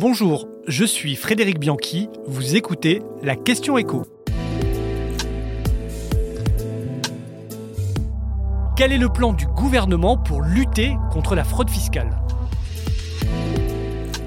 Bonjour, je suis Frédéric Bianchi, vous écoutez la question écho. Quel est le plan du gouvernement pour lutter contre la fraude fiscale?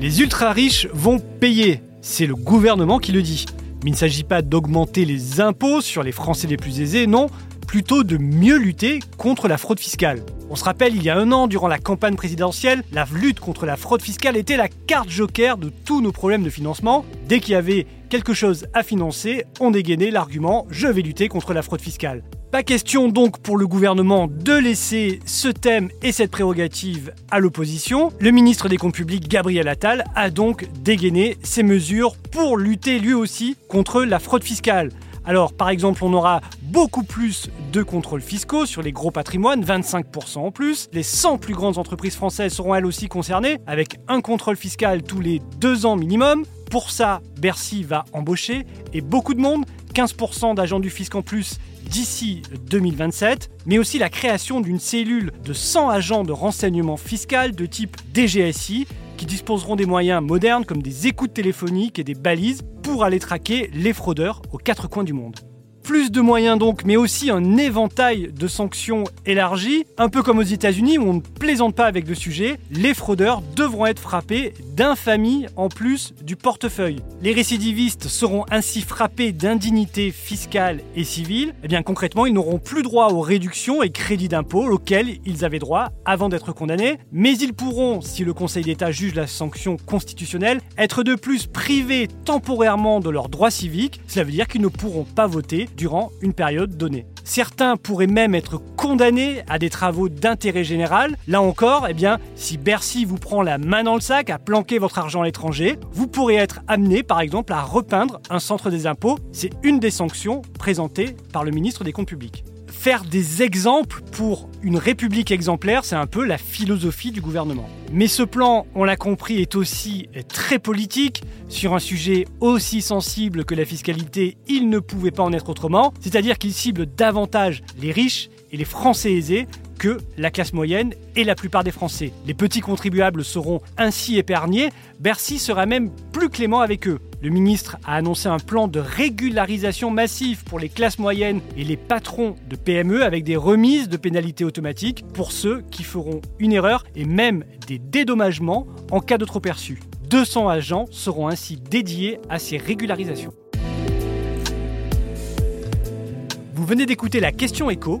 Les ultra-riches vont payer, c'est le gouvernement qui le dit. Mais il ne s'agit pas d'augmenter les impôts sur les Français les plus aisés, non, plutôt de mieux lutter contre la fraude fiscale. On se rappelle, il y a un an, durant la campagne présidentielle, la lutte contre la fraude fiscale était la carte joker de tous nos problèmes de financement. Dès qu'il y avait quelque chose à financer, on dégainait l'argument je vais lutter contre la fraude fiscale. Pas question donc pour le gouvernement de laisser ce thème et cette prérogative à l'opposition. Le ministre des Comptes publics, Gabriel Attal, a donc dégainé ses mesures pour lutter lui aussi contre la fraude fiscale. Alors, par exemple, on aura beaucoup plus de contrôles fiscaux sur les gros patrimoines, 25% en plus. Les 100 plus grandes entreprises françaises seront elles aussi concernées, avec un contrôle fiscal tous les deux ans minimum. Pour ça, Bercy va embaucher, et beaucoup de monde, 15% d'agents du fisc en plus d'ici 2027, mais aussi la création d'une cellule de 100 agents de renseignement fiscal de type DGSI qui disposeront des moyens modernes comme des écoutes téléphoniques et des balises pour aller traquer les fraudeurs aux quatre coins du monde. Plus de moyens donc, mais aussi un éventail de sanctions élargies. Un peu comme aux États-Unis où on ne plaisante pas avec le sujet, les fraudeurs devront être frappés d'infamie en plus du portefeuille. Les récidivistes seront ainsi frappés d'indignité fiscale et civile. Et eh bien concrètement, ils n'auront plus droit aux réductions et crédits d'impôt auxquels ils avaient droit avant d'être condamnés, mais ils pourront, si le Conseil d'État juge la sanction constitutionnelle, être de plus privés temporairement de leurs droits civiques. Cela veut dire qu'ils ne pourront pas voter durant une période donnée. Certains pourraient même être condamnés à des travaux d'intérêt général. Là encore, eh bien, si Bercy vous prend la main dans le sac à planquer votre argent à l'étranger, vous pourrez être amené par exemple à repeindre un centre des impôts. C'est une des sanctions présentées par le ministre des Comptes publics faire des exemples pour une république exemplaire, c'est un peu la philosophie du gouvernement. Mais ce plan, on l'a compris, est aussi très politique. Sur un sujet aussi sensible que la fiscalité, il ne pouvait pas en être autrement. C'est-à-dire qu'il cible davantage les riches et les Français aisés que la classe moyenne et la plupart des Français. Les petits contribuables seront ainsi épargnés, Bercy sera même plus clément avec eux. Le ministre a annoncé un plan de régularisation massif pour les classes moyennes et les patrons de PME avec des remises de pénalités automatiques pour ceux qui feront une erreur et même des dédommagements en cas de trop perçu. 200 agents seront ainsi dédiés à ces régularisations. Vous venez d'écouter la question écho